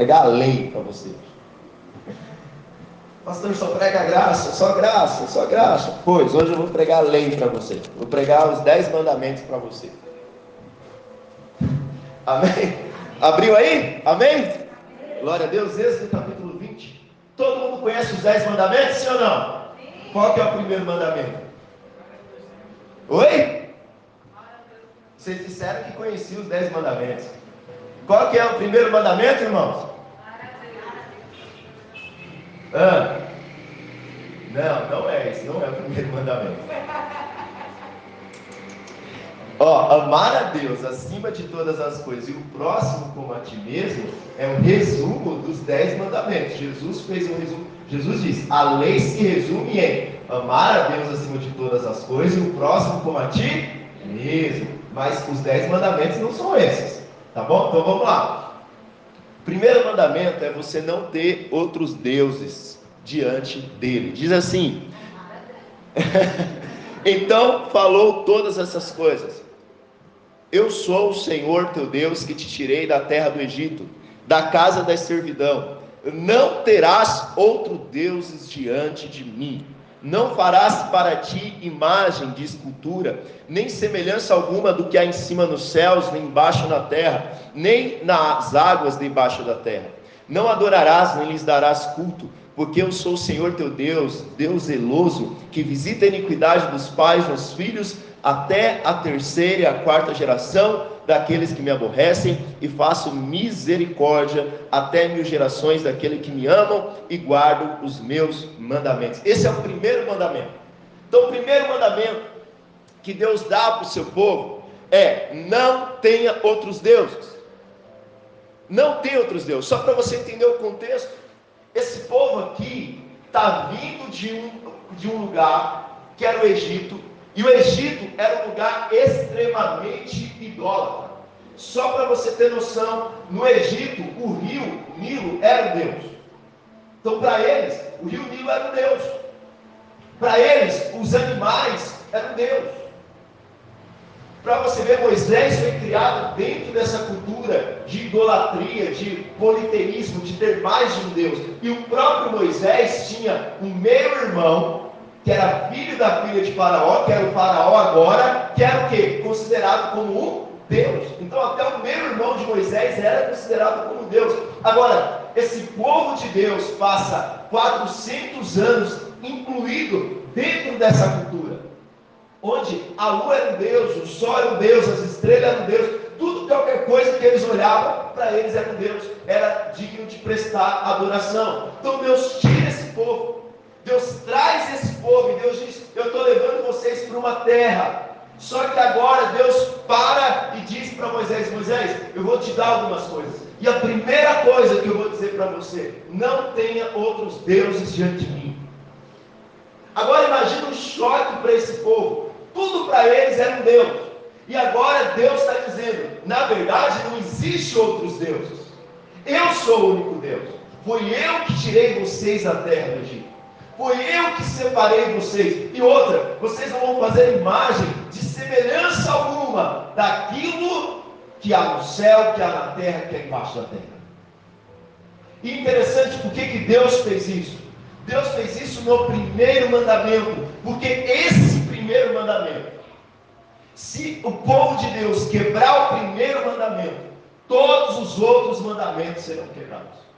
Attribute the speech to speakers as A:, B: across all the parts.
A: pregar a lei para você. Pastor, só prega graça, só graça, só graça. Pois, hoje eu vou pregar a lei para você. Vou pregar os dez mandamentos para você. Amém? Abriu aí? Amém? Glória a Deus, Êxodo capítulo 20. Todo mundo conhece os dez mandamentos, sim ou não? Qual que é o primeiro mandamento? Oi? Vocês disseram que conheciam os dez mandamentos. Qual que é o primeiro mandamento, irmãos? Ah. Não, não é esse, não é o primeiro mandamento. Ó, amar a Deus acima de todas as coisas e o próximo como a ti mesmo é um resumo dos dez mandamentos. Jesus fez um resumo. Jesus diz: a lei se resume em amar a Deus acima de todas as coisas e o próximo como a ti mesmo. Mas os dez mandamentos não são esses. Tá bom? Então vamos lá. Primeiro mandamento é você não ter outros deuses diante dele. Diz assim: Então falou todas essas coisas. Eu sou o Senhor teu Deus que te tirei da terra do Egito, da casa da servidão. Não terás outro deuses diante de mim. Não farás para ti imagem de escultura, nem semelhança alguma do que há em cima nos céus, nem embaixo na terra, nem nas águas debaixo da terra. Não adorarás, nem lhes darás culto, porque eu sou o Senhor teu Deus, Deus zeloso, que visita a iniquidade dos pais nos filhos, até a terceira e a quarta geração daqueles que me aborrecem, e faço misericórdia até mil gerações daqueles que me amam e guardam os meus mandamentos. Esse é o primeiro mandamento. Então, o primeiro mandamento que Deus dá para o seu povo é: não tenha outros deuses. Não tenha outros deuses. Só para você entender o contexto, esse povo aqui está vindo de um, de um lugar que era o Egito, e o Egito era um lugar extremamente idólatra. Só para você ter noção, no Egito, o rio Nilo era um Deus. Então, para eles, o rio Nilo era um Deus. Para eles, os animais eram Deus. Para você ver, Moisés foi criado dentro dessa cultura de idolatria, de politeísmo, de ter mais de um Deus. E o próprio Moisés tinha um meio-irmão que era filho da filha de Faraó, que era o Faraó agora, que era o quê? Considerado como um Deus. Então até o meu irmão de Moisés era considerado como Deus. Agora, esse povo de Deus passa 400 anos incluído dentro dessa cultura. Onde a lua era um Deus, o sol era um Deus, as estrelas eram um Deus, tudo qualquer coisa que eles olhavam, para eles era um Deus, era digno de prestar adoração. Então Deus tira esse povo Deus traz esse povo e Deus diz: Eu estou levando vocês para uma terra. Só que agora Deus para e diz para Moisés: Moisés, eu vou te dar algumas coisas. E a primeira coisa que eu vou dizer para você: não tenha outros deuses diante de mim. Agora imagine um choque para esse povo. Tudo para eles era um Deus. E agora Deus está dizendo: na verdade, não existe outros deuses. Eu sou o único Deus. Foi eu que tirei vocês da terra do Egito. Foi eu que separei vocês. E outra, vocês não vão fazer imagem de semelhança alguma daquilo que há no céu, que há na terra, que há embaixo da terra. E interessante, por que, Deus fez isso? Deus fez isso no primeiro mandamento, porque esse primeiro mandamento, se o povo de Deus quebrar o primeiro mandamento, todos os outros mandamentos serão quebrados.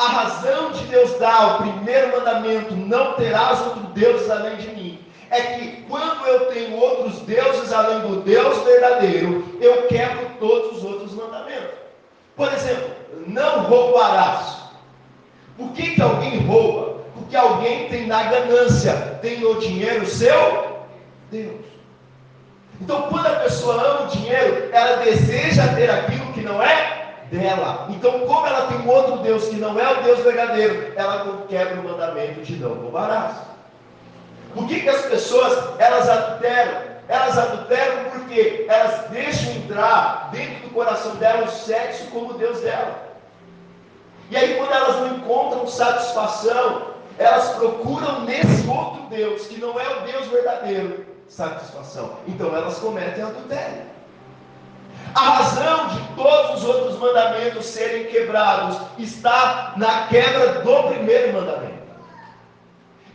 A: A razão de Deus dar o primeiro mandamento, não terás outro Deus além de mim, é que quando eu tenho outros deuses além do Deus verdadeiro, eu quebro todos os outros mandamentos. Por exemplo, não roubarás. Por que, que alguém rouba? Porque alguém tem na ganância, tem o dinheiro seu Deus. Então, quando a pessoa ama o dinheiro, ela deseja ter aquilo que não é dela. Então, como ela tem um outro Deus que não é o Deus verdadeiro, ela quebra o mandamento de não roubarás. Por que, que as pessoas elas adulteram? Elas adulteram porque elas deixam entrar dentro do coração dela o sexo como Deus dela. E aí, quando elas não encontram satisfação, elas procuram nesse outro Deus, que não é o Deus verdadeiro, satisfação. Então elas cometem adultério. A razão de todos os outros mandamentos serem quebrados está na quebra do primeiro mandamento.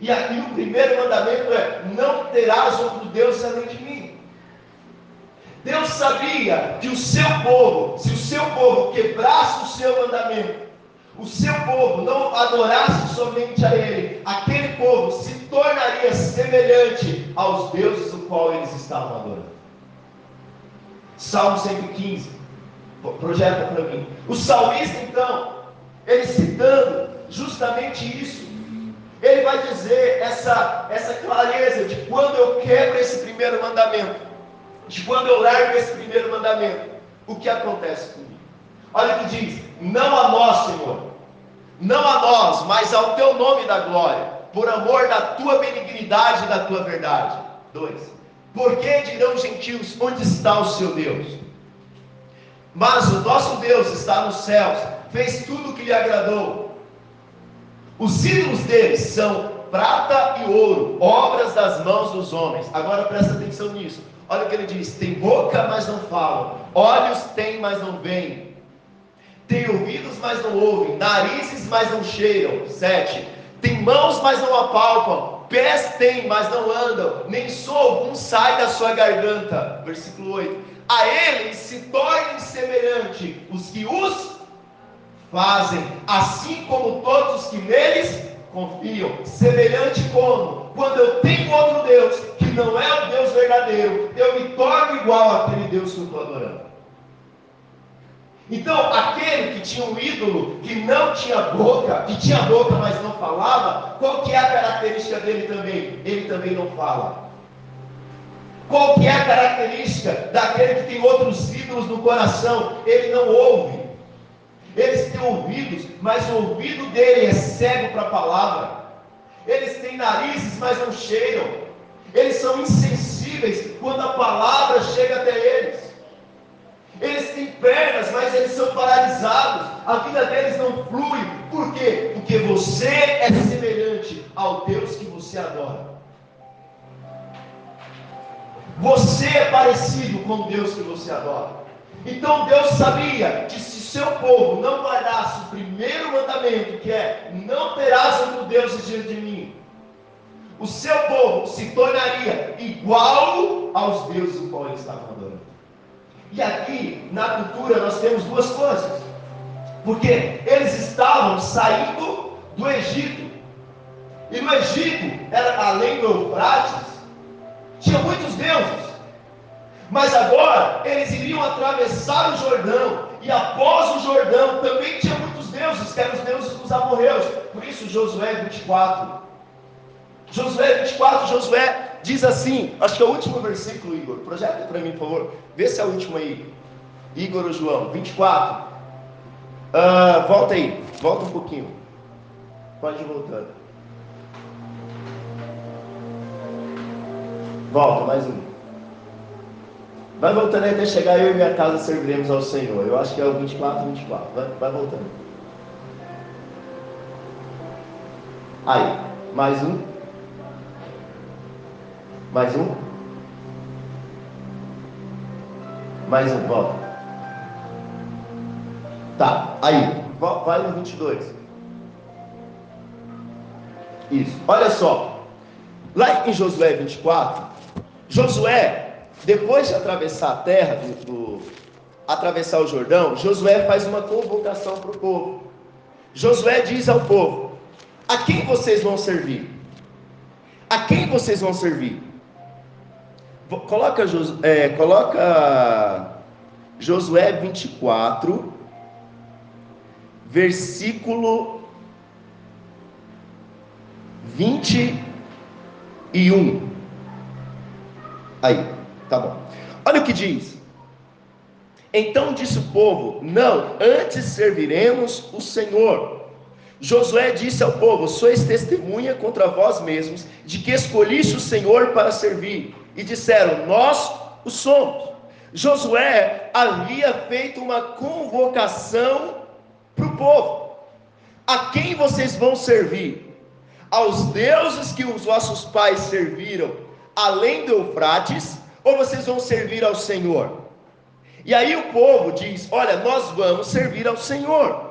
A: E aqui o primeiro mandamento é: não terás outro Deus além de mim. Deus sabia que o seu povo, se o seu povo quebrasse o seu mandamento, o seu povo não adorasse somente a Ele, aquele povo se tornaria semelhante aos deuses do qual eles estavam adorando. Salmo 115, projeta para mim. O salmista, então, ele citando justamente isso, ele vai dizer essa, essa clareza de quando eu quebro esse primeiro mandamento, de quando eu largo esse primeiro mandamento, o que acontece comigo? Olha o que diz: Não a nós, Senhor, não a nós, mas ao teu nome da glória, por amor da tua benignidade e da tua verdade. 2. Por que dirão os gentios: onde está o seu Deus? Mas o nosso Deus está nos céus, fez tudo o que lhe agradou. Os ídolos deles são prata e ouro, obras das mãos dos homens. Agora presta atenção nisso. Olha o que ele diz: tem boca, mas não falam, olhos têm, mas não veem, tem ouvidos, mas não ouvem, narizes, mas não cheiram. Sete. Tem mãos, mas não apalpam, pés têm, mas não andam, nem som algum sai da sua garganta. Versículo 8. A eles se tornem semelhante os que os fazem, assim como todos os que neles confiam. Semelhante como? Quando eu tenho outro Deus, que não é o Deus verdadeiro, eu me torno igual àquele Deus que eu estou adorando. Então, aquele que tinha um ídolo que não tinha boca, que tinha boca, mas não falava, qual que é a característica dele também? Ele também não fala. Qual que é a característica daquele que tem outros ídolos no coração? Ele não ouve. Eles têm ouvidos, mas o ouvido dele é cego para a palavra. Eles têm narizes, mas não cheiram. Eles são insensíveis quando a palavra chega até eles. Eles têm pernas, mas eles são paralisados. A vida deles não flui. Por quê? Porque você é semelhante ao Deus que você adora. Você é parecido com o Deus que você adora. Então Deus sabia que se seu povo não guardasse o primeiro mandamento, que é não terás outro Deus diante de mim, o seu povo se tornaria igual aos deuses do qual estavam adorando. E aqui, na cultura, nós temos duas coisas. Porque eles estavam saindo do Egito. E no Egito, era, além do Eufrates, tinha muitos deuses. Mas agora, eles iriam atravessar o Jordão. E após o Jordão, também tinha muitos deuses, que eram os deuses dos amorreus. Por isso, Josué 24. Josué 24, Josué diz assim, acho que é o último versículo, Igor. Projeta para mim, por favor. Vê se é o último aí. Igor ou João, 24. Uh, ah, volta aí, volta um pouquinho. Pode ir voltando. Volta, mais um. Vai voltando aí até chegar eu e minha casa serviremos ao Senhor. Eu acho que é o 24, 24. Vai, vai voltando. Aí, mais um. Mais um? Mais um, volta. Tá, aí, vai no 22. Isso, olha só. Lá em Josué 24, Josué, depois de atravessar a terra, do, do atravessar o Jordão, Josué faz uma convocação para o povo. Josué diz ao povo: A quem vocês vão servir? A quem vocês vão servir? Coloca, é, coloca Josué 24, versículo 21. Aí, tá bom. Olha o que diz. Então disse o povo: Não, antes serviremos o Senhor. Josué disse ao povo: Sois testemunha contra vós mesmos de que escolhiste o Senhor para servir e disseram: Nós o somos. Josué havia feito uma convocação para o povo: A quem vocês vão servir? Aos deuses que os vossos pais serviram, além do Eufrates, ou vocês vão servir ao Senhor? E aí o povo diz: Olha, nós vamos servir ao Senhor.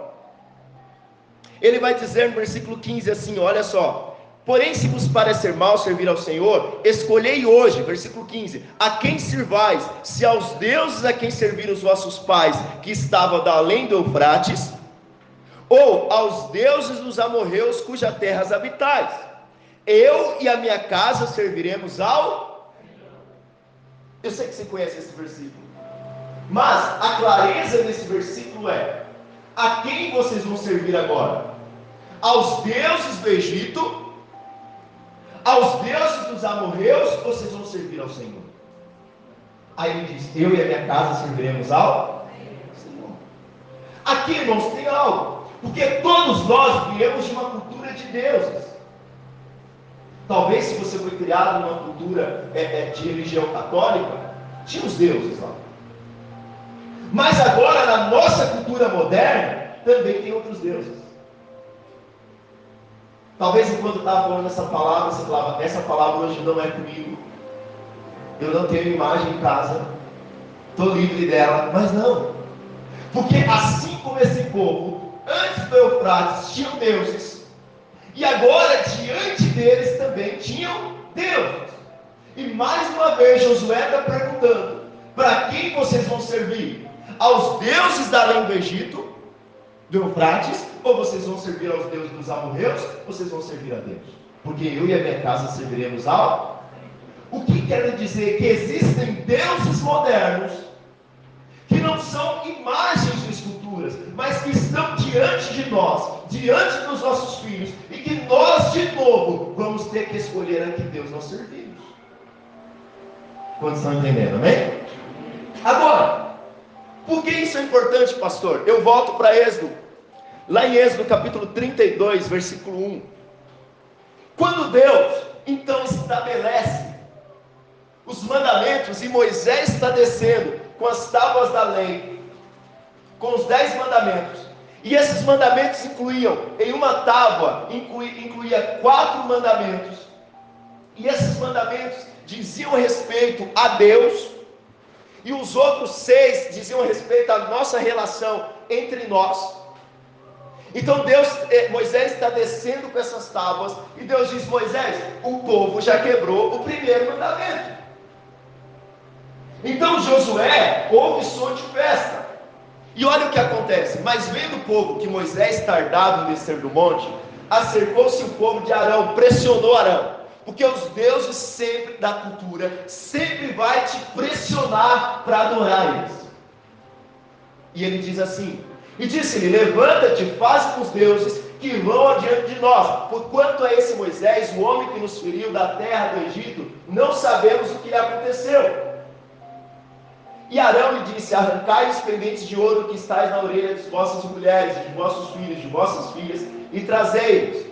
A: Ele vai dizer no versículo 15 assim: Olha só. Porém, se vos parecer mal servir ao Senhor, escolhei hoje, versículo 15, a quem servais, se aos deuses a quem serviram os vossos pais, que estavam da além do Eufrates, ou aos deuses dos amorreus cuja terras habitais. Eu e a minha casa serviremos ao. Eu sei que você conhece esse versículo, mas a clareza desse versículo é: a quem vocês vão servir agora? Aos deuses do Egito, aos deuses dos amorreus, vocês vão servir ao Senhor? Aí ele diz: Eu e a minha casa serviremos ao Senhor. Aqui, irmãos, tem algo, porque todos nós viemos de uma cultura de deuses. Talvez se você foi criado numa cultura é, é, de religião católica, tinha os deuses lá. Mas agora, na nossa cultura moderna, também tem outros deuses. Talvez enquanto estava falando essa palavra, você falava, essa palavra hoje não é comigo. Eu não tenho imagem em casa. Estou livre dela. Mas não. Porque assim como esse povo, antes do Eufrates, tinham deuses. E agora, diante deles também tinham deuses. E mais uma vez Josué está perguntando: para quem vocês vão servir? aos deuses da além do Egito, do Eufrates, ou vocês vão servir aos deuses dos amorreus, ou vocês vão servir a Deus? Porque eu e a minha casa serviremos ao. O que quer dizer que existem deuses modernos que não são imagens de esculturas, mas que estão diante de nós, diante dos nossos filhos, e que nós de novo vamos ter que escolher a que Deus nós servimos. Quantos estão entendendo, amém? Agora, por que isso é importante, pastor? Eu volto para Êxodo, lá em Êxodo capítulo 32, versículo 1. Quando Deus então estabelece os mandamentos e Moisés está descendo com as tábuas da lei, com os dez mandamentos, e esses mandamentos incluíam, em uma tábua, incluía quatro mandamentos, e esses mandamentos diziam respeito a Deus, e os outros seis diziam respeito da nossa relação entre nós. Então Deus, eh, Moisés está descendo com essas tábuas e Deus diz: Moisés, o povo já quebrou o primeiro mandamento. Então Josué ouve som de festa. E olha o que acontece. Mas vendo o povo que Moisés tardava em descer do monte, acercou-se o povo de Arão, pressionou Arão porque os deuses sempre da cultura sempre vai te pressionar para adorar eles. E ele diz assim: E disse-lhe: Levanta-te, faz com os deuses que vão adiante de nós. Por quanto a esse Moisés, o homem que nos feriu da terra do Egito, não sabemos o que lhe aconteceu. E Arão lhe disse: Arrancai os pendentes de ouro que estáis na orelha de vossas mulheres, de vossos filhos, de vossas filhas, e trazei-os.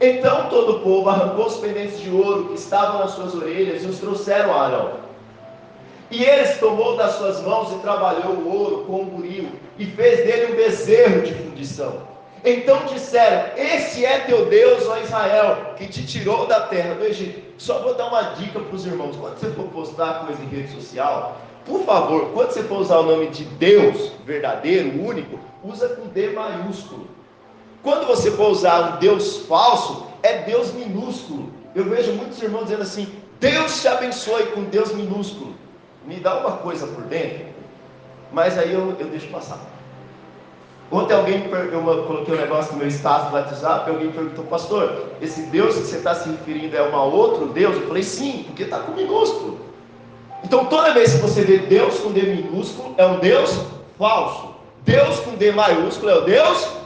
A: Então todo o povo arrancou os pendentes de ouro que estavam nas suas orelhas e os trouxeram a Arão. E eles tomou das suas mãos e trabalhou o ouro com o buril e fez dele um bezerro de fundição. Então disseram: Esse é teu Deus, ó Israel, que te tirou da terra do Egito. Só vou dar uma dica para os irmãos: quando você for postar coisa em rede social, por favor, quando você for usar o nome de Deus verdadeiro, único, usa com D maiúsculo. Quando você for usar um Deus falso, é Deus minúsculo. Eu vejo muitos irmãos dizendo assim: Deus te abençoe com Deus minúsculo. Me dá uma coisa por dentro, mas aí eu, eu deixo passar. Ontem alguém, eu coloquei um negócio no meu status do WhatsApp, alguém perguntou, pastor, esse Deus que você está se referindo é um outro Deus? Eu falei, sim, porque está com minúsculo. Então toda vez que você vê Deus com D minúsculo, é um Deus falso. Deus com D maiúsculo é o Deus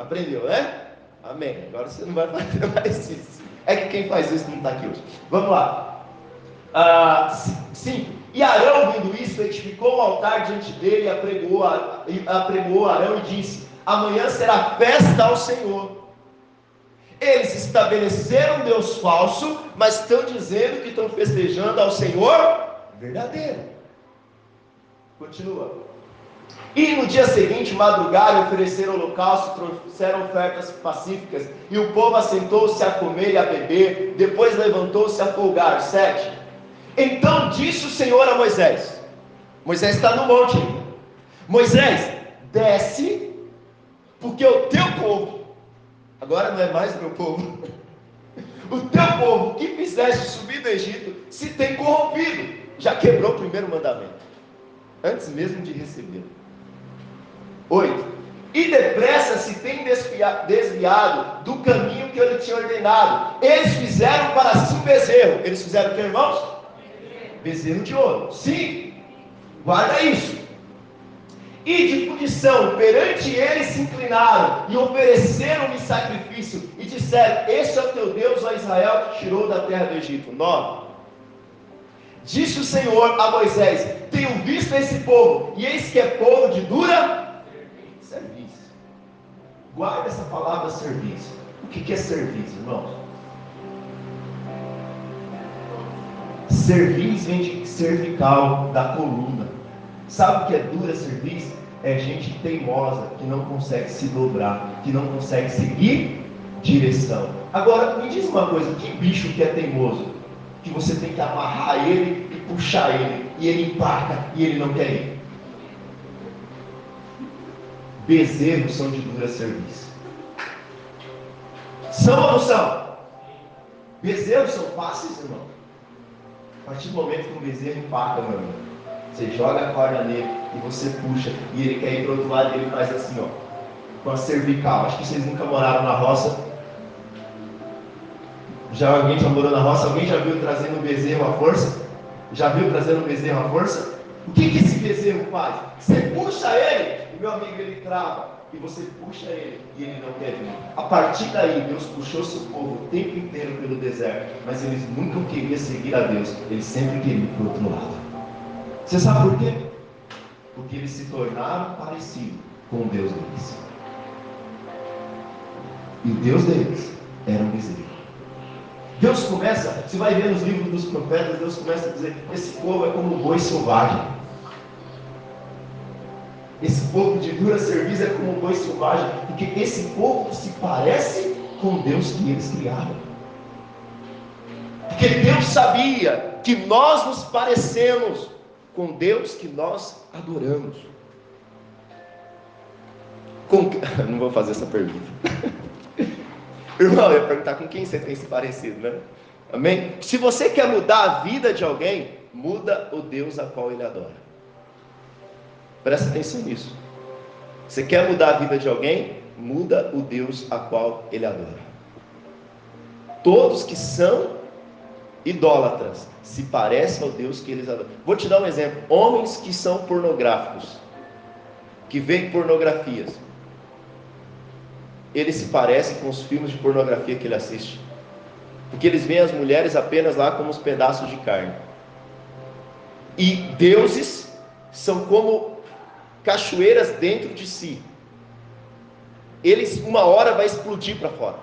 A: Aprendeu, né? Amém. Agora você não vai fazer mais isso. É que quem faz isso não está aqui hoje. Vamos lá. Ah, sim. E Arão, vendo isso, edificou um altar diante dele e apregou, apregou Arão e disse: Amanhã será festa ao Senhor. Eles estabeleceram Deus falso, mas estão dizendo que estão festejando ao Senhor verdadeiro. Continua. E no dia seguinte, madrugaram, ofereceram holocausto, trouxeram ofertas pacíficas, e o povo assentou-se a comer e a beber, depois levantou-se a folgar. Sete. Então disse o Senhor a Moisés: Moisés está no monte. Moisés, desce, porque o teu povo, agora não é mais meu povo, o teu povo que fizeste subir do Egito se tem corrompido, já quebrou o primeiro mandamento, antes mesmo de recebê-lo. 8. E depressa se tem desviado do caminho que eu lhe tinha ordenado. Eles fizeram para si bezerro. Eles fizeram o que, irmãos? Bezerro de ouro. Sim, guarda isso. E de punição, perante eles se inclinaram e ofereceram-me sacrifício e disseram: Este é o teu Deus, ó Israel, que tirou da terra do Egito. 9. Disse o Senhor a Moisés: Tenho visto esse povo, e eis que é povo de dura. Guarda essa palavra serviço. O que é serviço, irmãos? Cerviz vem de cervical, da coluna. Sabe o que é dura serviço? É gente teimosa, que não consegue se dobrar, que não consegue seguir direção. Agora, me diz uma coisa: que bicho que é teimoso? Que você tem que amarrar ele e puxar ele, e ele empaca e ele não quer ir. Bezerros são de dura serviço. São ou não são? Bezerros são fáceis, irmão. A partir do momento que um bezerro empaca, meu amigo, você joga a corda nele e você puxa, e ele quer ir para o outro lado e ele faz assim, ó, com a cervical. Acho que vocês nunca moraram na roça. Já alguém já morou na roça? Alguém já viu trazendo um bezerro à força? Já viu trazendo um bezerro à força? O que, que esse bezerro faz? Você puxa ele, meu amigo ele trava e você puxa ele e ele não quer vir. A partir daí, Deus puxou seu povo o tempo inteiro pelo deserto, mas eles nunca queriam seguir a Deus, eles sempre queriam ir para o outro lado. Você sabe por quê? Porque eles se tornaram parecidos com o Deus deles. E o Deus deles era um bezerro. Deus começa, você vai ver nos livros dos profetas, Deus começa a dizer: esse povo é como um boi selvagem. Esse povo de dura serviço é como um boi selvagem, porque esse povo se parece com Deus que eles criaram. Porque Deus sabia que nós nos parecemos com Deus que nós adoramos. Com... Não vou fazer essa pergunta. Irmão, eu ia perguntar com quem você tem se parecido, né? Amém? Se você quer mudar a vida de alguém, muda o Deus a qual ele adora. Presta atenção nisso. Você quer mudar a vida de alguém? Muda o Deus a qual ele adora. Todos que são idólatras se parecem ao Deus que eles adoram. Vou te dar um exemplo: homens que são pornográficos, que veem pornografias, eles se parecem com os filmes de pornografia que ele assiste, porque eles veem as mulheres apenas lá como os pedaços de carne. E deuses são como cachoeiras dentro de si. Eles, uma hora, vai explodir para fora.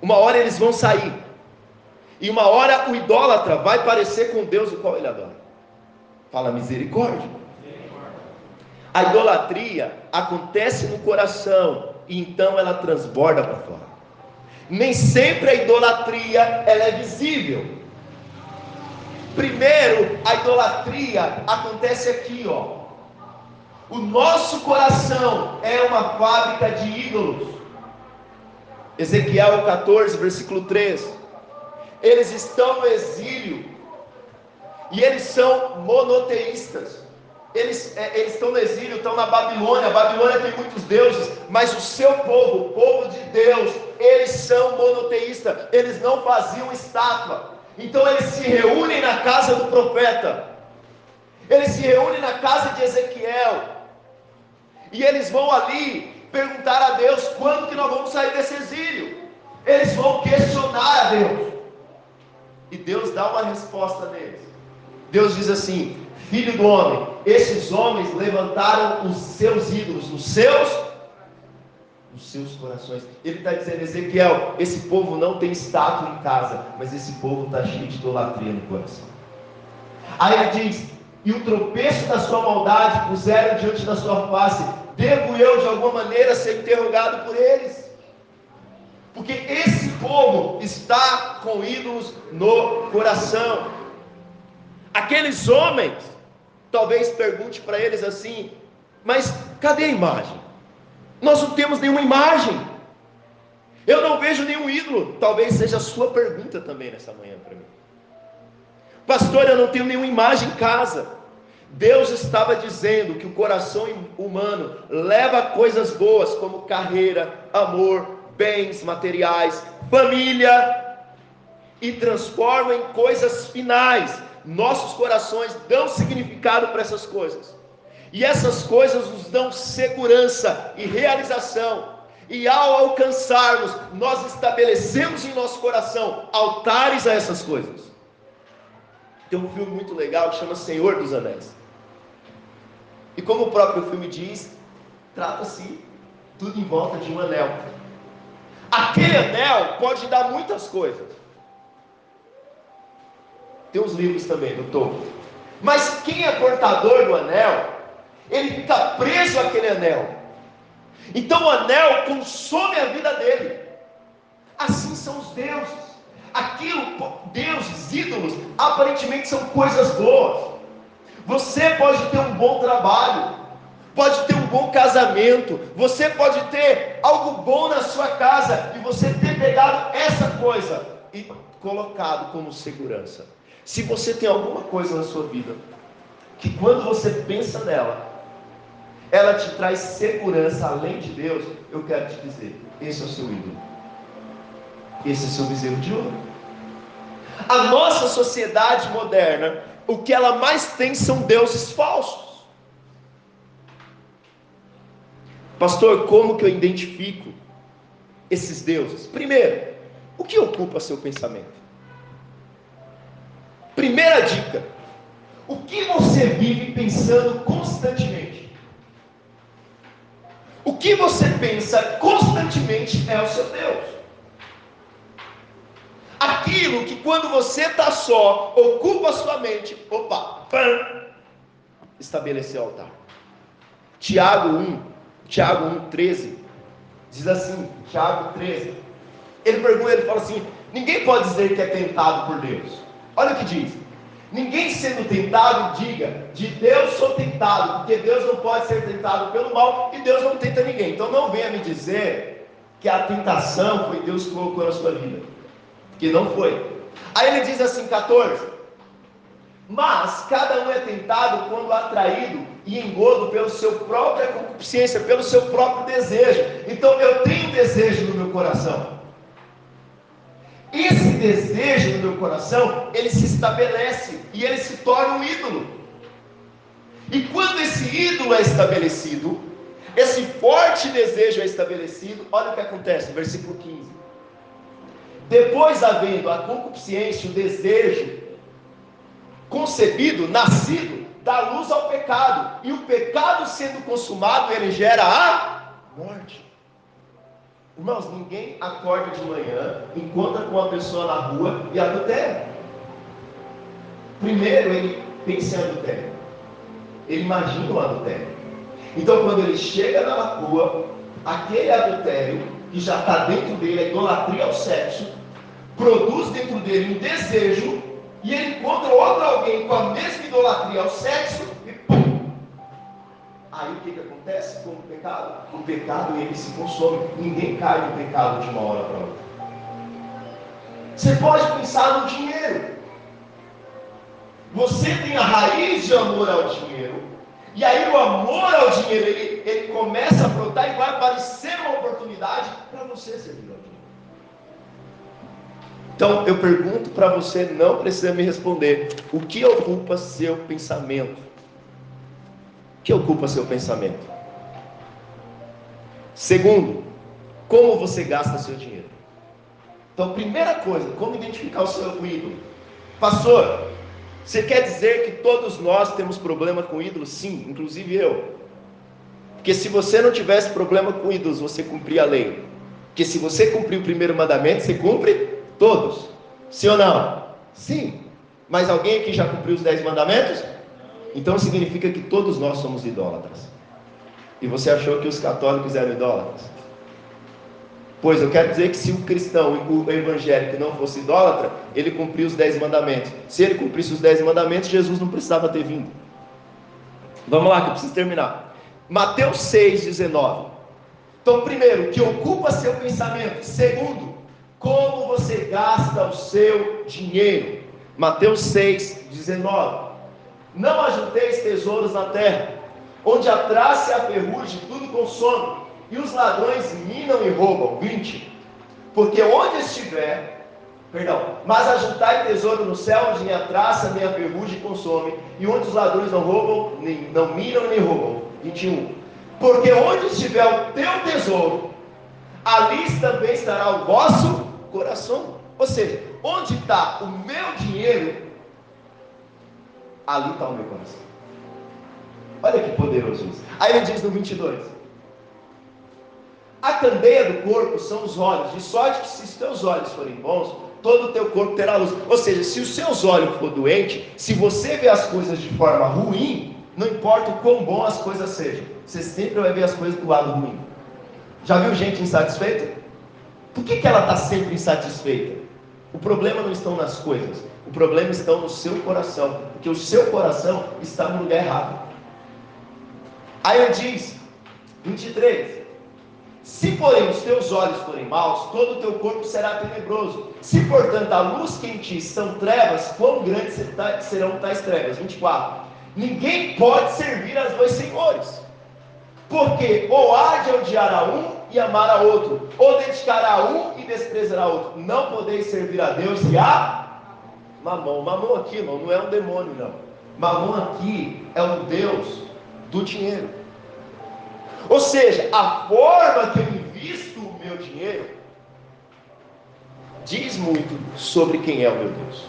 A: Uma hora eles vão sair. E uma hora o idólatra vai parecer com Deus o qual ele adora. Fala misericórdia. A idolatria acontece no coração e então ela transborda para fora. Nem sempre a idolatria ela é visível. Primeiro, a idolatria acontece aqui, ó, o nosso coração é uma fábrica de ídolos. Ezequiel 14, versículo 3. Eles estão no exílio e eles são monoteístas. Eles, é, eles estão no exílio, estão na Babilônia. A Babilônia tem muitos deuses, mas o seu povo, o povo de Deus, eles são monoteístas. Eles não faziam estátua. Então eles se reúnem na casa do profeta. Eles se reúnem na casa de Ezequiel e eles vão ali perguntar a Deus quando que nós vamos sair desse exílio. Eles vão questionar a Deus. E Deus dá uma resposta neles. Deus diz assim: Filho do homem, esses homens levantaram os seus ídolos, os seus, os seus corações. Ele está dizendo, Ezequiel, esse povo não tem estátua em casa, mas esse povo está cheio de idolatria no coração. Aí ele diz: e o tropeço da sua maldade puseram diante da sua face, devo eu de alguma maneira ser interrogado por eles? Porque esse povo está com ídolos no coração. Aqueles homens talvez pergunte para eles assim: mas cadê a imagem? Nós não temos nenhuma imagem. Eu não vejo nenhum ídolo. Talvez seja a sua pergunta também nessa manhã para mim. Pastor, eu não tenho nenhuma imagem em casa. Deus estava dizendo que o coração humano leva coisas boas como carreira, amor, bens materiais, família e transforma em coisas finais. Nossos corações dão significado para essas coisas. E essas coisas nos dão segurança e realização. E ao alcançarmos, nós estabelecemos em nosso coração altares a essas coisas. Tem um filme muito legal que chama Senhor dos Anéis. E como o próprio filme diz, trata-se tudo em volta de um anel. Aquele anel pode dar muitas coisas. Tem os livros também do topo. Mas quem é portador do anel, ele fica preso àquele anel. Então o anel consome a vida dele. Assim são os deuses aquilo, deuses, ídolos, aparentemente são coisas boas. Você pode ter um bom trabalho, pode ter um bom casamento, você pode ter algo bom na sua casa e você ter pegado essa coisa e colocado como segurança. Se você tem alguma coisa na sua vida que quando você pensa nela, ela te traz segurança além de Deus, eu quero te dizer, esse é o seu ídolo. Esse é seu bezerro de ouro. A nossa sociedade moderna, o que ela mais tem são deuses falsos. Pastor, como que eu identifico esses deuses? Primeiro, o que ocupa seu pensamento? Primeira dica: o que você vive pensando constantemente? O que você pensa constantemente é o seu Deus aquilo que quando você está só, ocupa a sua mente, opa, pam, estabelecer altar. Tiago 1, Tiago 1, 13, diz assim, Tiago 13, ele pergunta, ele fala assim, ninguém pode dizer que é tentado por Deus. Olha o que diz, ninguém sendo tentado diga, de Deus sou tentado, porque Deus não pode ser tentado pelo mal, e Deus não tenta ninguém. Então não venha me dizer que a tentação foi Deus que colocou na sua vida que não foi. Aí ele diz assim, 14: Mas cada um é tentado quando atraído e engodo pelo seu própria concupiscência, pelo seu próprio desejo. Então eu tenho desejo no meu coração. Esse desejo no meu coração, ele se estabelece e ele se torna um ídolo. E quando esse ídolo é estabelecido, esse forte desejo é estabelecido, olha o que acontece, versículo 15. Depois, havendo a concupiscência, o desejo concebido, nascido, dá luz ao pecado. E o pecado sendo consumado, ele gera a morte. Irmãos, ninguém acorda de manhã, encontra com uma pessoa na rua e adultera. Primeiro ele pensa em adultério. Ele imagina o adultério. Então, quando ele chega na rua, aquele adultério que já está dentro dele, a idolatria ao sexo, produz dentro dele um desejo, e ele encontra outro alguém com a mesma idolatria ao sexo, e pum! Aí o que, que acontece com o pecado? O pecado ele se consome. Ninguém cai no pecado de uma hora para outra. Você pode pensar no dinheiro. Você tem a raiz de amor ao dinheiro, e aí o amor ao dinheiro ele, ele começa a brotar e vai aparecer uma oportunidade para você ao dinheiro. Então eu pergunto para você, não precisa me responder: o que ocupa seu pensamento? O que ocupa seu pensamento? Segundo, como você gasta seu dinheiro? Então, primeira coisa, como identificar o seu ídolo? Pastor, você quer dizer que todos nós temos problema com ídolos? Sim, inclusive eu. Porque se você não tivesse problema com ídolos, você cumpria a lei. Porque se você cumprir o primeiro mandamento, você cumpre Todos? Sim ou não? Sim. Mas alguém aqui já cumpriu os dez mandamentos? Então significa que todos nós somos idólatras. E você achou que os católicos eram idólatras? Pois eu quero dizer que se o cristão, o evangélico não fosse idólatra, ele cumpriu os dez mandamentos. Se ele cumprisse os dez mandamentos, Jesus não precisava ter vindo. Vamos lá, que eu preciso terminar. Mateus 6, 19. Então, primeiro, que ocupa seu pensamento. Segundo, como você gasta o seu dinheiro. Mateus 6, 19. Não ajunteis tesouros na terra, onde a traça e a ferrugem tudo consome, e os ladrões minam e roubam. 20. Porque onde estiver, perdão, mas ajuntai tesouro no céu, onde nem a traça nem a ferrugem consome, e onde os ladrões não roubam, nem, não minam nem roubam. 21. Porque onde estiver o teu tesouro, ali também estará o vosso coração. Ou seja, onde está o meu dinheiro, ali está o meu coração. Olha que poderoso isso. Aí ele diz no 22: A candeia do corpo são os olhos, de sorte que se os teus olhos forem bons, todo o teu corpo terá luz. Ou seja, se os seus olhos for doente, se você vê as coisas de forma ruim, não importa o quão bom as coisas sejam, você sempre vai ver as coisas do lado ruim. Já viu gente insatisfeita? Por que, que ela está sempre insatisfeita? O problema não estão nas coisas, o problema está no seu coração, porque o seu coração está no lugar errado. Aí diz, 23: Se porém os teus olhos forem maus, todo o teu corpo será tenebroso. Se portanto a luz que em ti são trevas, quão grandes serão tais trevas? 24: Ninguém pode servir a dois senhores, porque ou há de odiar a um e amar a outro, ou dedicará a um e desprezará a outro. Não podeis servir a Deus e a Mamão. Mamão aqui, irmão, não é um demônio, não. Mamão aqui é um Deus do dinheiro. Ou seja, a forma que eu invisto o meu dinheiro diz muito sobre quem é o meu Deus.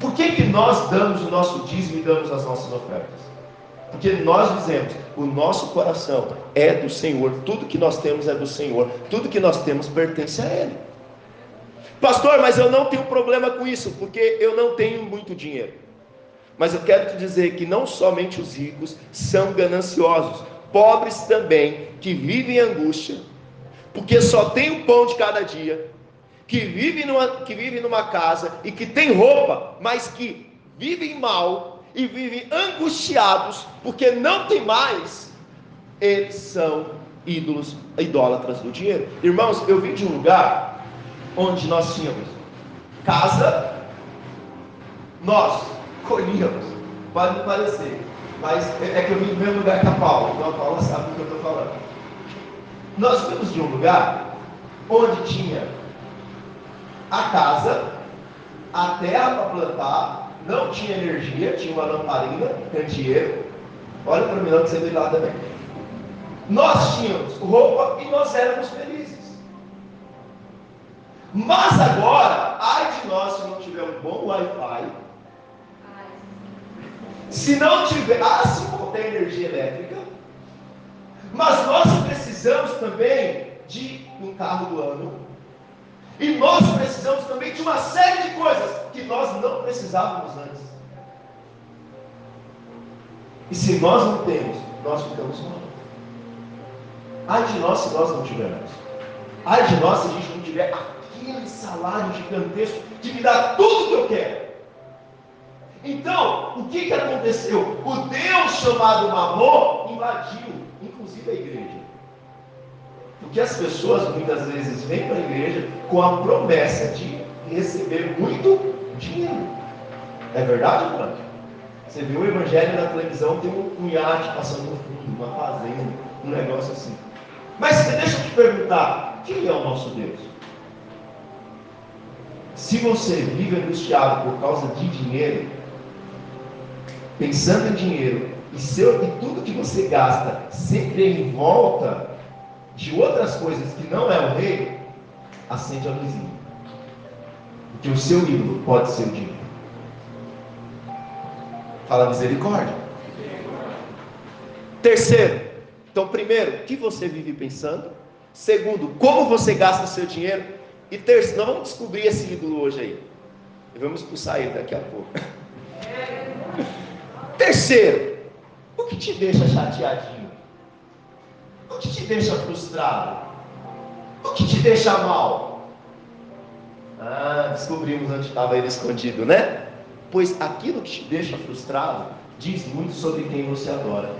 A: Por que, que nós damos o nosso dízimo e damos as nossas ofertas? Porque nós dizemos, o nosso coração é do Senhor, tudo que nós temos é do Senhor, tudo que nós temos pertence a Ele. Pastor, mas eu não tenho problema com isso, porque eu não tenho muito dinheiro. Mas eu quero te dizer que não somente os ricos são gananciosos, pobres também, que vivem em angústia, porque só tem o pão de cada dia, que vivem numa, que vive numa casa e que tem roupa, mas que vivem mal e vivem angustiados, porque não tem mais, eles são ídolos, idólatras do dinheiro. Irmãos, eu vim de um lugar onde nós tínhamos casa, nós colhíamos, pode não parecer, mas é, é que eu vim do mesmo lugar que a Paula, então a Paula sabe do que eu estou falando. Nós vimos de um lugar onde tinha a casa, a terra para plantar, não tinha energia, tinha uma lamparina, candeeiro. Olha para mim, não que você lá também. Nós tínhamos roupa e nós éramos felizes. Mas agora, ai de nós se não tiver um bom Wi-Fi, se não tiver, ah, se tem energia elétrica, mas nós precisamos também de um carro do ano, e nós precisamos também de uma série de coisas que nós não precisávamos antes. E se nós não temos, nós ficamos mal. Ai de nós se nós não tivermos. Ai de nós se a gente não tiver aquele salário gigantesco que me dá tudo que eu quero. Então, o que, que aconteceu? O Deus chamado Mamon invadiu, inclusive a igreja. Porque as pessoas muitas vezes vêm para a igreja com a promessa de receber muito dinheiro. É verdade, Frank? Você viu o evangelho na televisão, tem um iate passando no fundo, uma fazenda, um negócio assim. Mas deixa eu te perguntar, quem é o nosso Deus? Se você vive angustiado por causa de dinheiro, pensando em dinheiro, e, seu, e tudo que você gasta sempre em volta de outras coisas que não é o rei, acende a luzinha. Porque o seu ídolo pode ser o dinheiro. Fala misericórdia. Terceiro, então, primeiro, o que você vive pensando? Segundo, como você gasta o seu dinheiro? E terceiro, nós vamos descobrir esse ídolo hoje aí. E vamos expulsar ele daqui a pouco. Terceiro, o que te deixa chateadinho? Que te deixa frustrado? O que te deixa mal? Ah, descobrimos onde estava ele escondido, né? Pois aquilo que te deixa frustrado diz muito sobre quem você adora.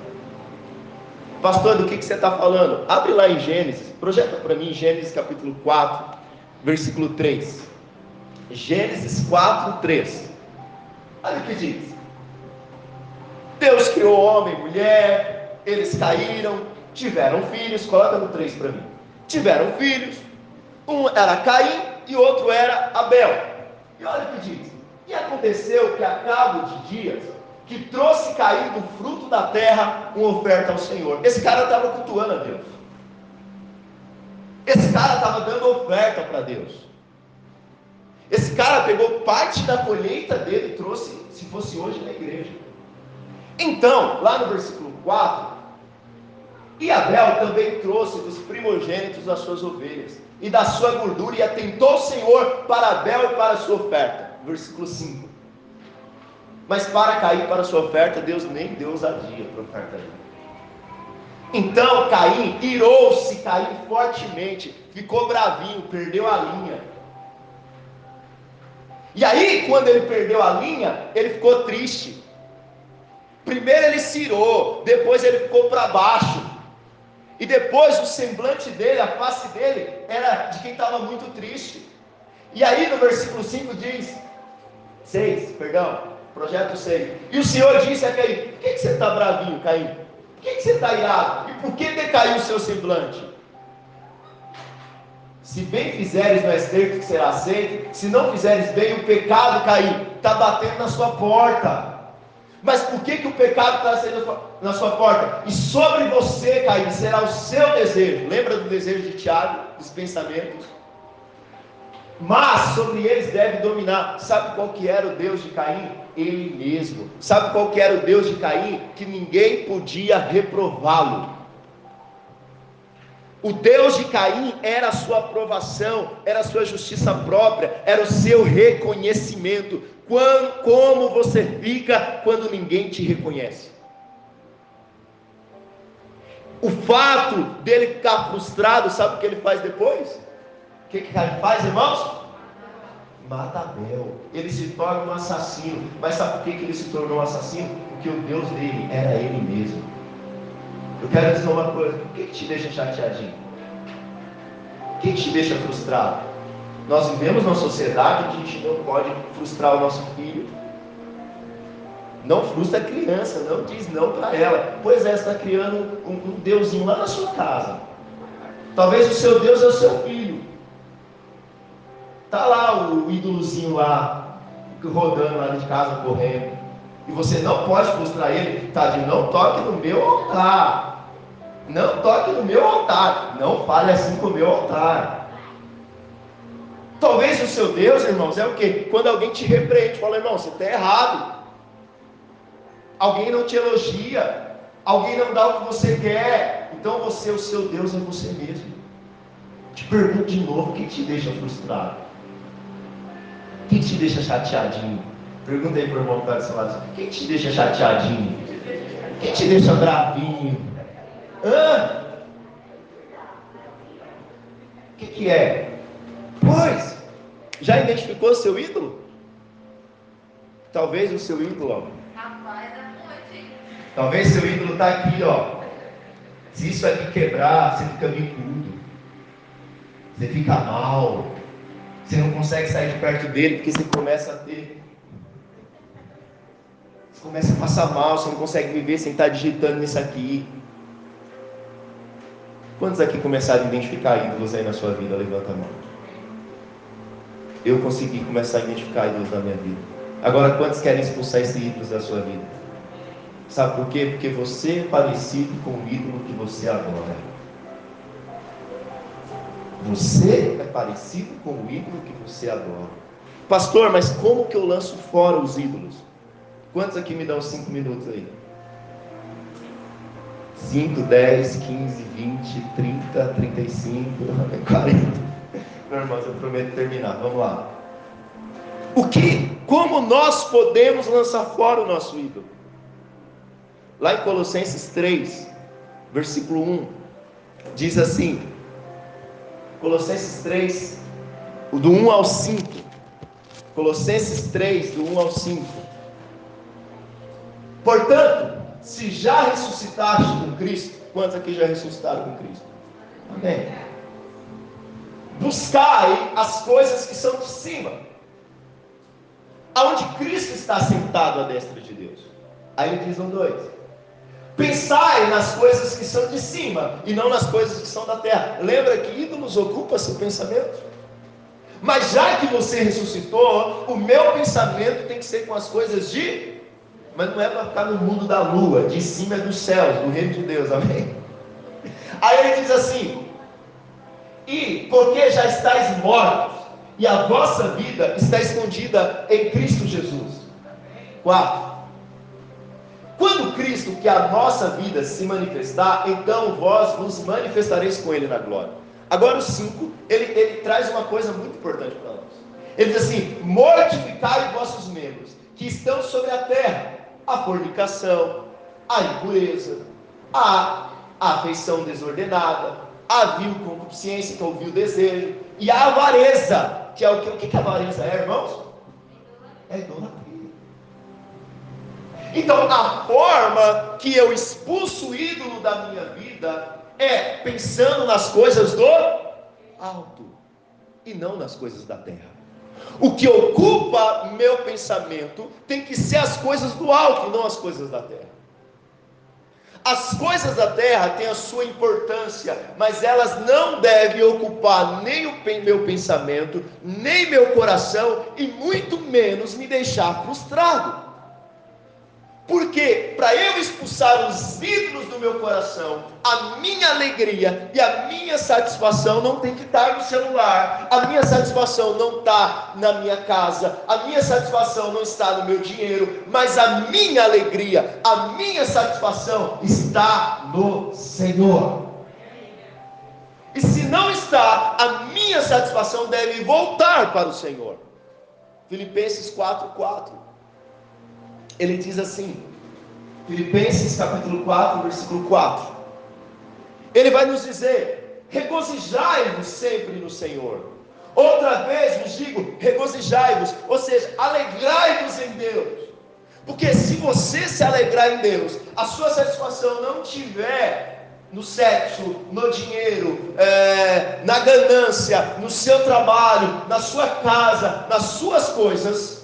A: Pastor, do que, que você está falando? Abre lá em Gênesis, projeta para mim Gênesis capítulo 4, versículo 3. Gênesis 4, 3. Olha o que diz. Deus criou homem e mulher, eles caíram, tiveram filhos, coloca no 3 para mim. Tiveram filhos, um era Caim e outro era Abel. E olha o que diz. E aconteceu que a cabo de dias, que trouxe cair do fruto da terra uma oferta ao Senhor. Esse cara estava cultuando a Deus. Esse cara estava dando oferta para Deus. Esse cara pegou parte da colheita dele e trouxe, se fosse hoje, na igreja. Então, lá no versículo 4, e Abel também trouxe dos primogênitos as suas ovelhas e da sua gordura e atentou o Senhor para Abel e para a sua oferta. Versículo 5. Mas para cair para a sua oferta, Deus nem deu ousadia para a oferta dele. Então Caim irou-se, caiu fortemente, ficou bravinho, perdeu a linha. E aí, quando ele perdeu a linha, ele ficou triste. Primeiro ele se irou, depois ele ficou para baixo. E depois o semblante dele, a face dele, era de quem estava muito triste. E aí no versículo 5 diz: 6, perdão, projeto 6. E o Senhor disse a Caim: Por que, que você está bravinho, Caim? Por que, que você está irado? E por que decaiu o seu semblante? Se bem fizeres, não é certo que será aceito. Se não fizeres bem, o pecado, Caim, está batendo na sua porta. Mas por que, que o pecado está saindo na sua porta? E sobre você, Caim, será o seu desejo. Lembra do desejo de Tiago, dos pensamentos? Mas sobre eles deve dominar. Sabe qual que era o Deus de Caim? Ele mesmo. Sabe qual que era o Deus de Caim? Que ninguém podia reprová-lo. O Deus de Caim era a sua aprovação, era a sua justiça própria, era o seu reconhecimento. Como você fica quando ninguém te reconhece? O fato dele ficar frustrado, sabe o que ele faz depois? O que, que ele faz, irmãos? Mata Abel. Ele se torna um assassino. Mas sabe por que, que ele se tornou um assassino? Porque o Deus dele era ele mesmo. Eu quero dizer uma coisa: o que, que te deixa chateadinho? O que, que te deixa frustrado? Nós vivemos numa sociedade que a gente não pode frustrar o nosso filho. Não frustra a criança, não diz não para ela. Pois é, você está criando um, um deusinho lá na sua casa. Talvez o seu Deus é o seu filho. Está lá o ídolozinho lá, rodando lá de casa, correndo. E você não pode frustrar ele, tadinho, não toque no meu altar. Não toque no meu altar. Não fale assim com o meu altar. Talvez o seu Deus, irmãos, é o que? Quando alguém te repreende, fala, irmão, você está errado. Alguém não te elogia, alguém não dá o que você quer. Então você, o seu Deus é você mesmo. Te pergunto de novo, o que te deixa frustrado? O que te deixa chateadinho? Pergunta aí para o irmão que está do seu lado. O que te deixa chateadinho? O que te deixa bravinho? Hã? O que, que é? Pois, já identificou o seu ídolo? Talvez o seu ídolo, ó. Rapaz, é muito, Talvez seu ídolo está aqui, ó. Se isso aqui quebrar, você fica bicudo. Você fica mal. Você não consegue sair de perto dele porque você começa a ter. Você começa a passar mal, você não consegue viver sem estar digitando nisso aqui. Quantos aqui começaram a identificar ídolos aí na sua vida? Levanta a mão eu consegui começar a identificar ídolos na minha vida. Agora, quantos querem expulsar esses ídolos da sua vida? Sabe por quê? Porque você é parecido com o ídolo que você adora. Você é parecido com o ídolo que você adora. Pastor, mas como que eu lanço fora os ídolos? Quantos aqui me dão cinco minutos aí? 5, 10, 15, 20, 30, 35, 40. Meu irmãos, eu prometo terminar. Vamos lá. O que? Como nós podemos lançar fora o nosso ídolo? Lá em Colossenses 3, versículo 1, diz assim: Colossenses 3, do 1 ao 5. Colossenses 3, do 1 ao 5. Portanto, se já ressuscitaste com Cristo, quantos aqui já ressuscitaram com Cristo? Amém. Buscai as coisas que são de cima, aonde Cristo está sentado à destra de Deus. Aí ele diz um dois. Pensai nas coisas que são de cima e não nas coisas que são da terra. Lembra que ídolos ocupam seu pensamento? Mas já que você ressuscitou, o meu pensamento tem que ser com as coisas de. Mas não é para ficar no mundo da lua, de cima é dos céus, do reino de Deus, amém? Aí ele diz assim: E porque já estáis mortos, e a vossa vida está escondida em Cristo Jesus. 4. Quando Cristo, que a nossa vida, se manifestar, então vós vos manifestareis com Ele na glória. Agora o 5, ele, ele traz uma coisa muito importante para nós. Ele diz assim: mortificai vossos membros que estão sobre a terra, a fornicação, a impureza, a afeição desordenada, a vil concupiscência, que é o vil desejo, e a avareza, que é o que? O que a avareza é, irmãos? É idolatria. Então, a forma que eu expulso o ídolo da minha vida é pensando nas coisas do alto e não nas coisas da terra. O que ocupa meu pensamento tem que ser as coisas do alto e não as coisas da terra. As coisas da terra têm a sua importância, mas elas não devem ocupar nem o meu pensamento, nem meu coração e muito menos me deixar frustrado. Porque para eu expulsar os ídolos do meu coração, a minha alegria e a minha satisfação não tem que estar no celular, a minha satisfação não está na minha casa, a minha satisfação não está no meu dinheiro, mas a minha alegria, a minha satisfação está no Senhor. E se não está, a minha satisfação deve voltar para o Senhor. Filipenses 4:4 ele diz assim, Filipenses capítulo 4, versículo 4. Ele vai nos dizer: regozijai-vos sempre no Senhor. Outra vez vos digo: regozijai-vos, ou seja, alegrai-vos em Deus. Porque se você se alegrar em Deus, a sua satisfação não tiver no sexo, no dinheiro, é, na ganância, no seu trabalho, na sua casa, nas suas coisas,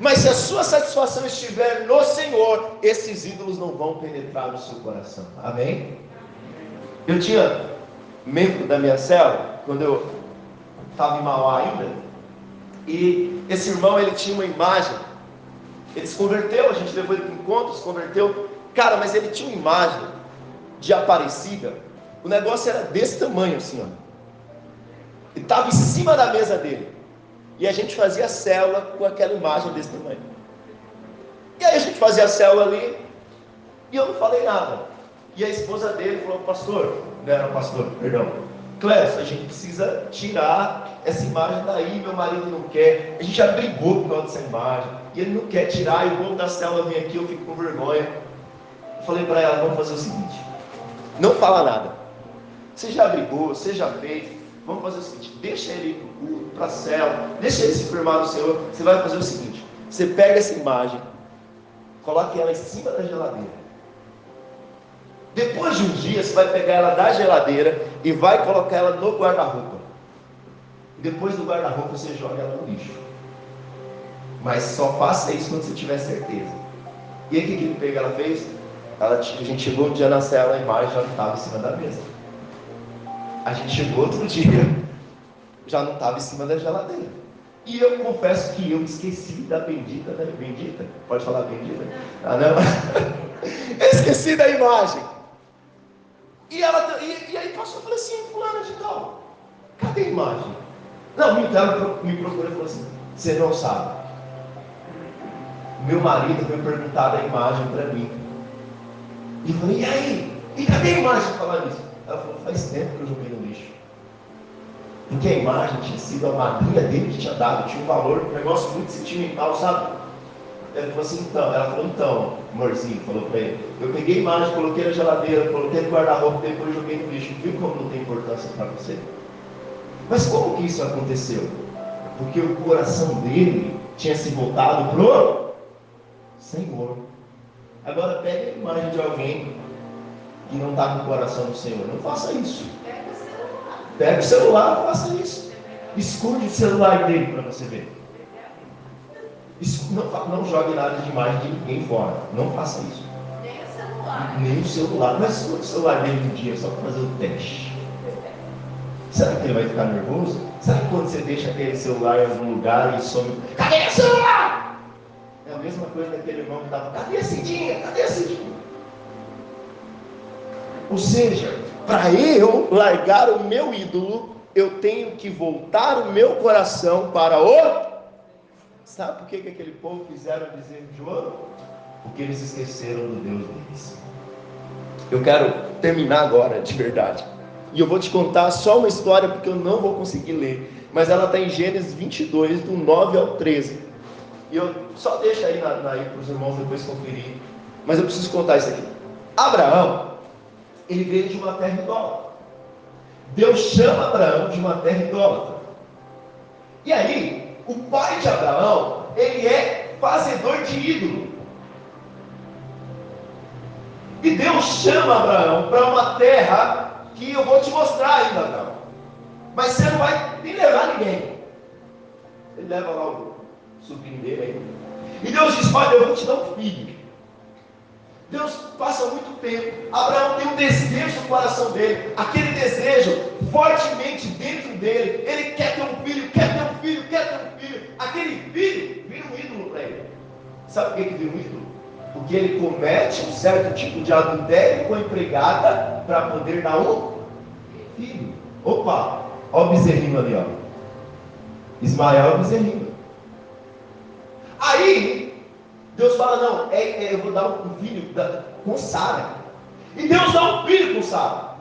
A: mas se a sua satisfação estiver no Senhor, esses ídolos não vão penetrar no seu coração. Amém? Eu tinha membro da minha célula, quando eu estava em Mauá ainda, e esse irmão ele tinha uma imagem. Ele se converteu, a gente levou ele para o encontro, se converteu. Cara, mas ele tinha uma imagem de Aparecida. O negócio era desse tamanho assim, ó. Ele estava em cima da mesa dele. E a gente fazia célula com aquela imagem desse tamanho. E aí a gente fazia a célula ali, e eu não falei nada. E a esposa dele falou, pastor, não era pastor, perdão, Clécio, a gente precisa tirar essa imagem daí, meu marido não quer. A gente já brigou por causa dessa imagem. E ele não quer tirar, e o povo da célula vem aqui, eu fico com vergonha. Eu falei para ela, vamos fazer o seguinte, não fala nada. Você já brigou, você já fez, Vamos fazer o seguinte: deixa ele ir para a cela, deixa ele se firmar no Senhor. Você vai fazer o seguinte: você pega essa imagem, coloque ela em cima da geladeira. Depois de um dia, você vai pegar ela da geladeira e vai colocar ela no guarda-roupa. Depois do guarda-roupa, você joga ela no lixo. Mas só faça isso quando você tiver certeza. E aí, o que, que ela fez? Ela, a gente chegou um dia na cela, a imagem já estava em cima da mesa. A gente chegou outro dia, já não estava em cima da geladeira. E eu confesso que eu esqueci da bendita, né? Bendita? Pode falar bendita? Ah, não? esqueci da imagem. E, ela, e, e aí passou, eu falei assim, fulana de tal, cadê a imagem? Não, ela me procurou e falou assim, você não sabe. Meu marido veio perguntar a imagem para mim. E eu falei, e aí? E cadê a imagem falando isso? Ela falou, faz tempo que eu joguei no lixo. Porque a imagem tinha sido a madrinha dele que tinha dado, tinha um valor, um negócio muito sentimental, sabe? Ela falou assim, então, ela falou, então, amorzinho, falou para ele, eu peguei a imagem, coloquei na geladeira, coloquei no guarda-roupa, depois joguei no lixo. Viu como não tem importância para você? Mas como que isso aconteceu? Porque o coração dele tinha se voltado pro Senhor. Agora pegue a imagem de alguém que não está com o coração do Senhor. Não faça isso. Pega o celular, faça isso. Esconde o celular dele para você ver. Não, não jogue nada de imagem de ninguém fora. Não faça isso.
B: Nem o celular.
A: Nem o celular. Mas o celular dele um dia só para fazer o teste. Será que ele vai ficar nervoso? Sabe quando você deixa aquele celular em algum lugar e some? Cadê o celular? É a mesma coisa daquele irmão que estava. Cadê a Cidinha? Cadê a Cidinha? Ou seja, para eu largar o meu ídolo, eu tenho que voltar o meu coração para o. Sabe por que, que aquele povo fizeram o bezerro de ouro? Porque eles esqueceram do Deus deles. Eu quero terminar agora, de verdade. E eu vou te contar só uma história, porque eu não vou conseguir ler. Mas ela está em Gênesis 22, do 9 ao 13. E eu só deixa aí, aí para os irmãos depois conferir. Mas eu preciso contar isso aqui. Abraão, ele veio de uma terra idólatra. Deus chama Abraão de uma terra idólatra. E aí, o pai de Abraão, ele é fazedor de ídolo. E Deus chama Abraão para uma terra que eu vou te mostrar ainda, Abraão. Mas você não vai nem levar ninguém. Ele leva lá o sobrinho dele aí. E Deus diz: Olha, eu vou te dar um filho. Deus passa muito tempo. Abraão tem um desejo no coração dele, aquele desejo fortemente dentro dele. Ele quer ter um filho, quer ter um filho, quer ter um filho. Aquele filho vira um ídolo para ele. Sabe por que, que vira um ídolo? Porque ele comete um certo tipo de adultério com a empregada para poder dar um filho. Opa, olha o bezerrinho ali, ó. Ismael é o bezerrinho. Aí, Deus fala, não, é, é, eu vou dar um filho da, com Sara. E Deus dá um filho com Sara.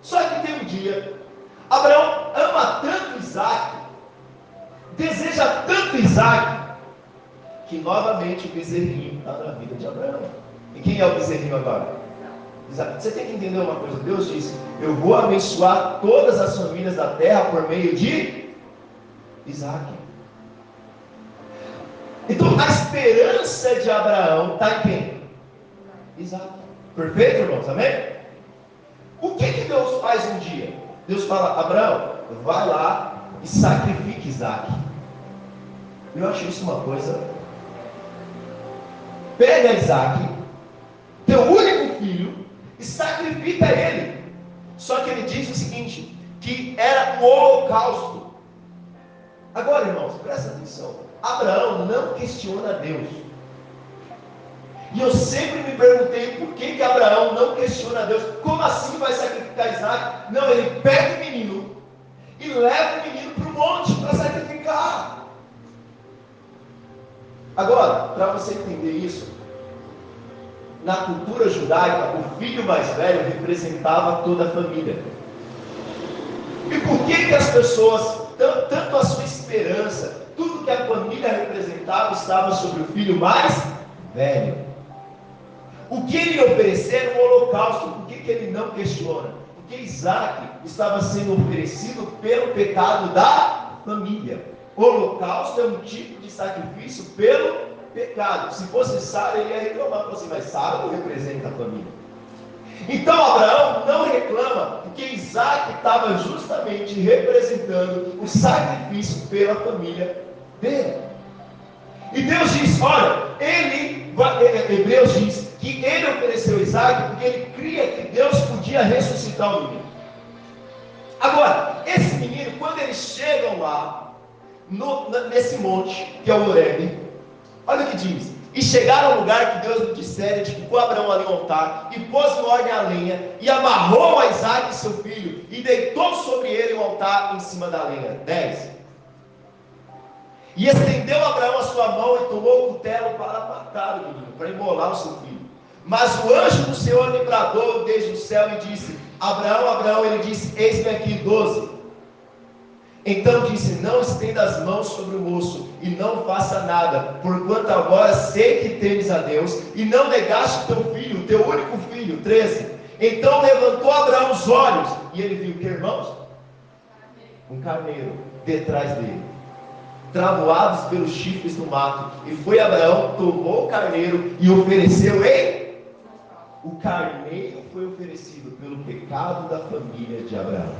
A: Só que tem um dia, Abraão ama tanto Isaac, deseja tanto Isaac, que novamente o bezerrinho está na vida de Abraão. E quem é o bezerrinho agora? Você tem que entender uma coisa, Deus disse, eu vou abençoar todas as famílias da terra por meio de Isaac. Então a esperança de Abraão está em quem? Isaac. Perfeito, irmãos? Amém? O que, que Deus faz um dia? Deus fala, Abraão, vai lá e sacrifique Isaac. Eu acho isso uma coisa. Pega Isaac, teu único filho, e sacrifica ele. Só que ele diz o seguinte: que era um holocausto. Agora, irmãos, presta atenção. Abraão não questiona Deus. E eu sempre me perguntei por que, que Abraão não questiona Deus. Como assim vai sacrificar Isaac? Não, ele pega o menino e leva o menino para o monte para sacrificar. Agora, para você entender isso, na cultura judaica, o filho mais velho representava toda a família. E por que, que as pessoas, tanto a sua esperança, tudo que a família representava estava sobre o filho mais velho. O que ele oferecer um holocausto. Por que, que ele não questiona? Porque Isaac estava sendo oferecido pelo pecado da família. O holocausto é um tipo de sacrifício pelo pecado. Se fosse Sara, ele ia reclamar, assim, mas Sara não representa a família. Então Abraão não reclama, porque Isaac estava justamente representando o sacrifício pela família dele. E Deus diz: olha, ele, é, é, Hebreus diz que ele ofereceu Isaac porque ele cria que Deus podia ressuscitar o menino. Agora, esse menino, quando eles chegam lá, no, nesse monte, que é o Horeb, olha o que diz: e chegaram ao lugar que Deus lhe dissera, edificou Abraão ali um altar, e pôs em ordem a lenha, e amarrou a Isaac seu filho, e deitou sobre ele o altar em cima da lenha. 10. E estendeu Abraão a sua mão e tomou o cutelo para matar o menino, para imolar o seu filho. Mas o anjo do Senhor lhe bradou desde o céu e disse: Abraão, Abraão, ele disse: Eis-me aqui, 12. Então disse: Não estenda as mãos sobre o moço e não faça nada, porquanto agora sei que temes a Deus e não negaste teu filho, teu único filho. 13. Então levantou Abraão os olhos e ele viu que irmãos? Um carneiro detrás dele. Travoados pelos chifres do mato. E foi Abraão, tomou o carneiro e ofereceu em. O carneiro foi oferecido pelo pecado da família de Abraão.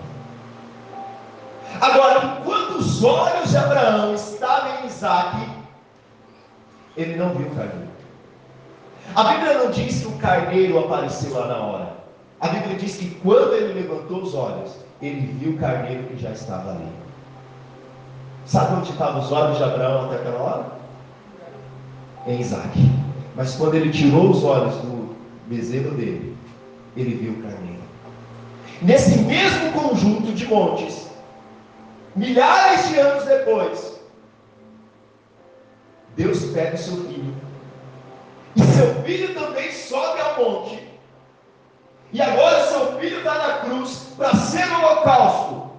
A: Agora, enquanto os olhos de Abraão estavam em Isaac, ele não viu o carneiro. A Bíblia não diz que o carneiro apareceu lá na hora. A Bíblia diz que quando ele levantou os olhos, ele viu o carneiro que já estava ali. Sabe onde estavam os olhos de Abraão até aquela hora? Em Isaac. Mas quando ele tirou os olhos do bezerro dele, ele viu o carneiro. Nesse mesmo conjunto de montes, milhares de anos depois, Deus pega o seu filho. E seu filho também sobe ao monte. E agora seu filho está na cruz para ser holocausto.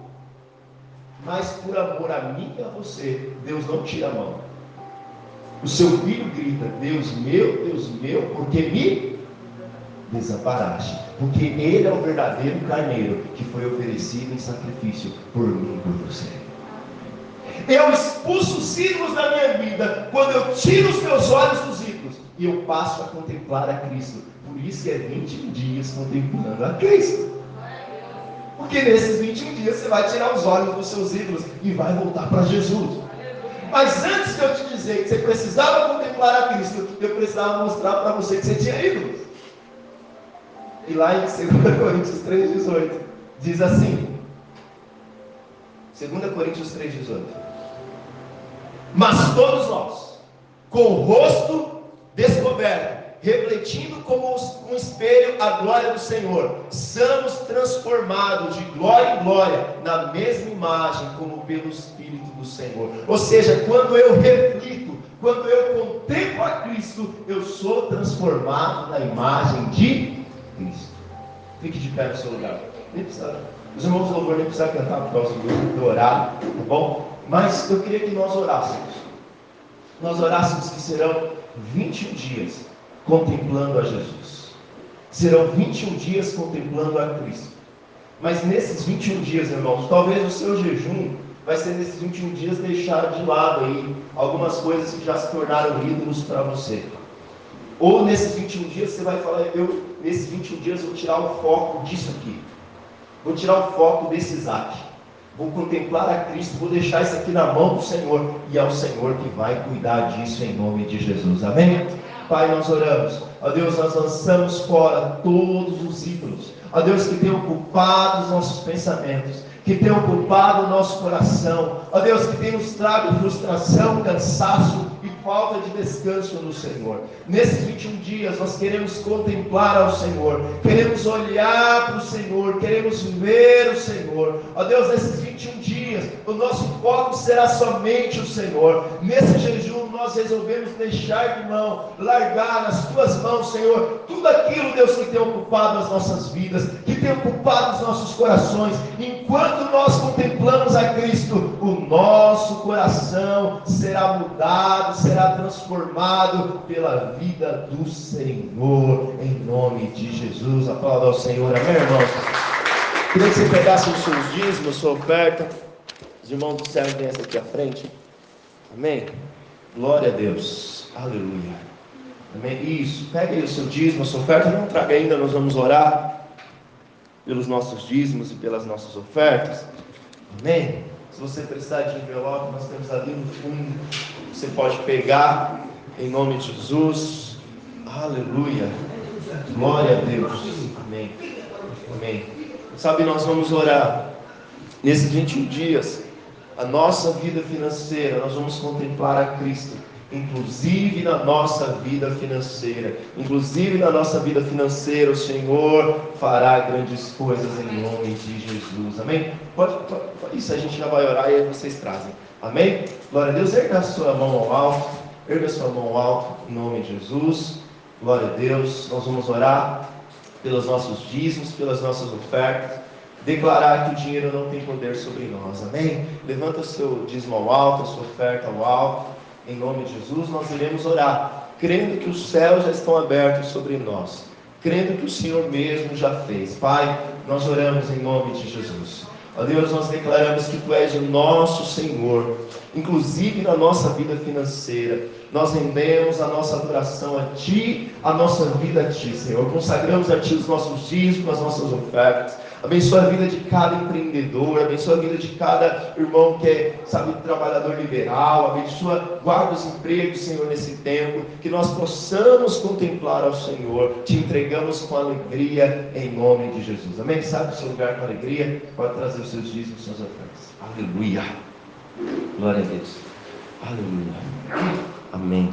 A: Mas por amor a mim e a você, Deus não tira a mão. O seu filho grita: Deus meu, Deus meu, porque me desamparaste. Porque ele é o verdadeiro carneiro que foi oferecido em sacrifício por mim e por você. Eu expulso os ídolos da minha vida quando eu tiro os meus olhos dos ídolos e eu passo a contemplar a Cristo. Por isso que é 21 dias contemplando a Cristo. Porque nesses 21 dias você vai tirar os olhos dos seus ídolos e vai voltar para Jesus. Mas antes de eu te dizer que você precisava contemplar a Cristo, eu precisava mostrar para você que você tinha ídolos. E lá em 2 Coríntios 3,18 diz assim: 2 Coríntios 3,18 Mas todos nós, com o rosto descoberto, refletindo como um espelho a glória do Senhor, somos transformados de glória em glória na mesma imagem como pelo Espírito do Senhor. Ou seja, quando eu reflito, quando eu contemplo a Cristo, eu sou transformado na imagem de Cristo. Fique de pé no seu lugar. Nem precisa, os irmãos do louvor nem precisam cantar por causa do, do horário, tá bom? Mas eu queria que nós orássemos. Nós orássemos que serão 21 dias contemplando a Jesus. Serão 21 dias contemplando a Cristo. Mas nesses 21 dias, irmãos, talvez o seu jejum vai ser nesses 21 dias deixar de lado aí algumas coisas que já se tornaram ídolos para você. Ou nesses 21 dias você vai falar, eu nesses 21 dias vou tirar o foco disso aqui. Vou tirar o foco desse Isaac. Vou contemplar a Cristo, vou deixar isso aqui na mão do Senhor. E é o Senhor que vai cuidar disso em nome de Jesus. Amém? Pai, nós oramos. Ó Deus, nós lançamos fora todos os ídolos. Ó Deus, que tem ocupado os nossos pensamentos, que tem ocupado o nosso coração. Ó Deus, que tem nos trago frustração, cansaço, falta de descanso no Senhor. Nesses 21 dias nós queremos contemplar ao Senhor, queremos olhar para o Senhor, queremos ver o Senhor. Ó Deus, nesses 21 dias o nosso foco será somente o Senhor. Nesse jejum nós resolvemos deixar de mão, largar nas tuas mãos, Senhor, tudo aquilo, Deus, que tem ocupado as nossas vidas, que tem ocupado os nossos corações. Enquanto nós contemplamos a Cristo, o nosso coração será mudado, será será transformado pela vida do Senhor, em nome de Jesus. Aplauda ao Senhor, amém, irmãos? Queria que você pegasse os seus dízimos, sua oferta. Os irmãos do céu vêm aqui à frente. Amém? Glória a Deus. Aleluia. Amém? Isso. Pega aí o seu dízimo, a sua oferta. Não traga ainda, nós vamos orar pelos nossos dízimos e pelas nossas ofertas. Amém? Se você precisar de envelope, nós temos ali no fundo. Você pode pegar em nome de Jesus. Aleluia. Glória a Deus. Amém. Amém. Sabe, nós vamos orar nesses 21 dias. A nossa vida financeira, nós vamos contemplar a Cristo inclusive na nossa vida financeira. Inclusive na nossa vida financeira, o Senhor fará grandes coisas em nome de Jesus. Amém? Pode, pode, isso a gente já vai orar e aí vocês trazem. Amém? Glória a Deus. Erga a sua mão ao alto. Erga a sua mão ao alto em nome de Jesus. Glória a Deus. Nós vamos orar pelos nossos dízimos, pelas nossas ofertas declarar que o dinheiro não tem poder sobre nós, amém? Levanta o seu dízimo ao alto, a sua oferta ao alto, em nome de Jesus, nós iremos orar, crendo que os céus já estão abertos sobre nós, crendo que o Senhor mesmo já fez. Pai, nós oramos em nome de Jesus. Ó Deus, nós declaramos que Tu és o nosso Senhor, inclusive na nossa vida financeira. Nós rendemos a nossa adoração a Ti, a nossa vida a Ti, Senhor. Consagramos a Ti os nossos dízimos, as nossas ofertas. Abençoa a vida de cada empreendedor, abençoa a vida de cada irmão que é, sabe, trabalhador liberal, abençoa, guarda os empregos, Senhor, nesse tempo, que nós possamos contemplar ao Senhor, te entregamos com alegria em nome de Jesus. Amém? Sabe o seu lugar com alegria? Pode trazer os seus dízimos, suas ofertas. Aleluia. Glória a Deus. Aleluia. Amém.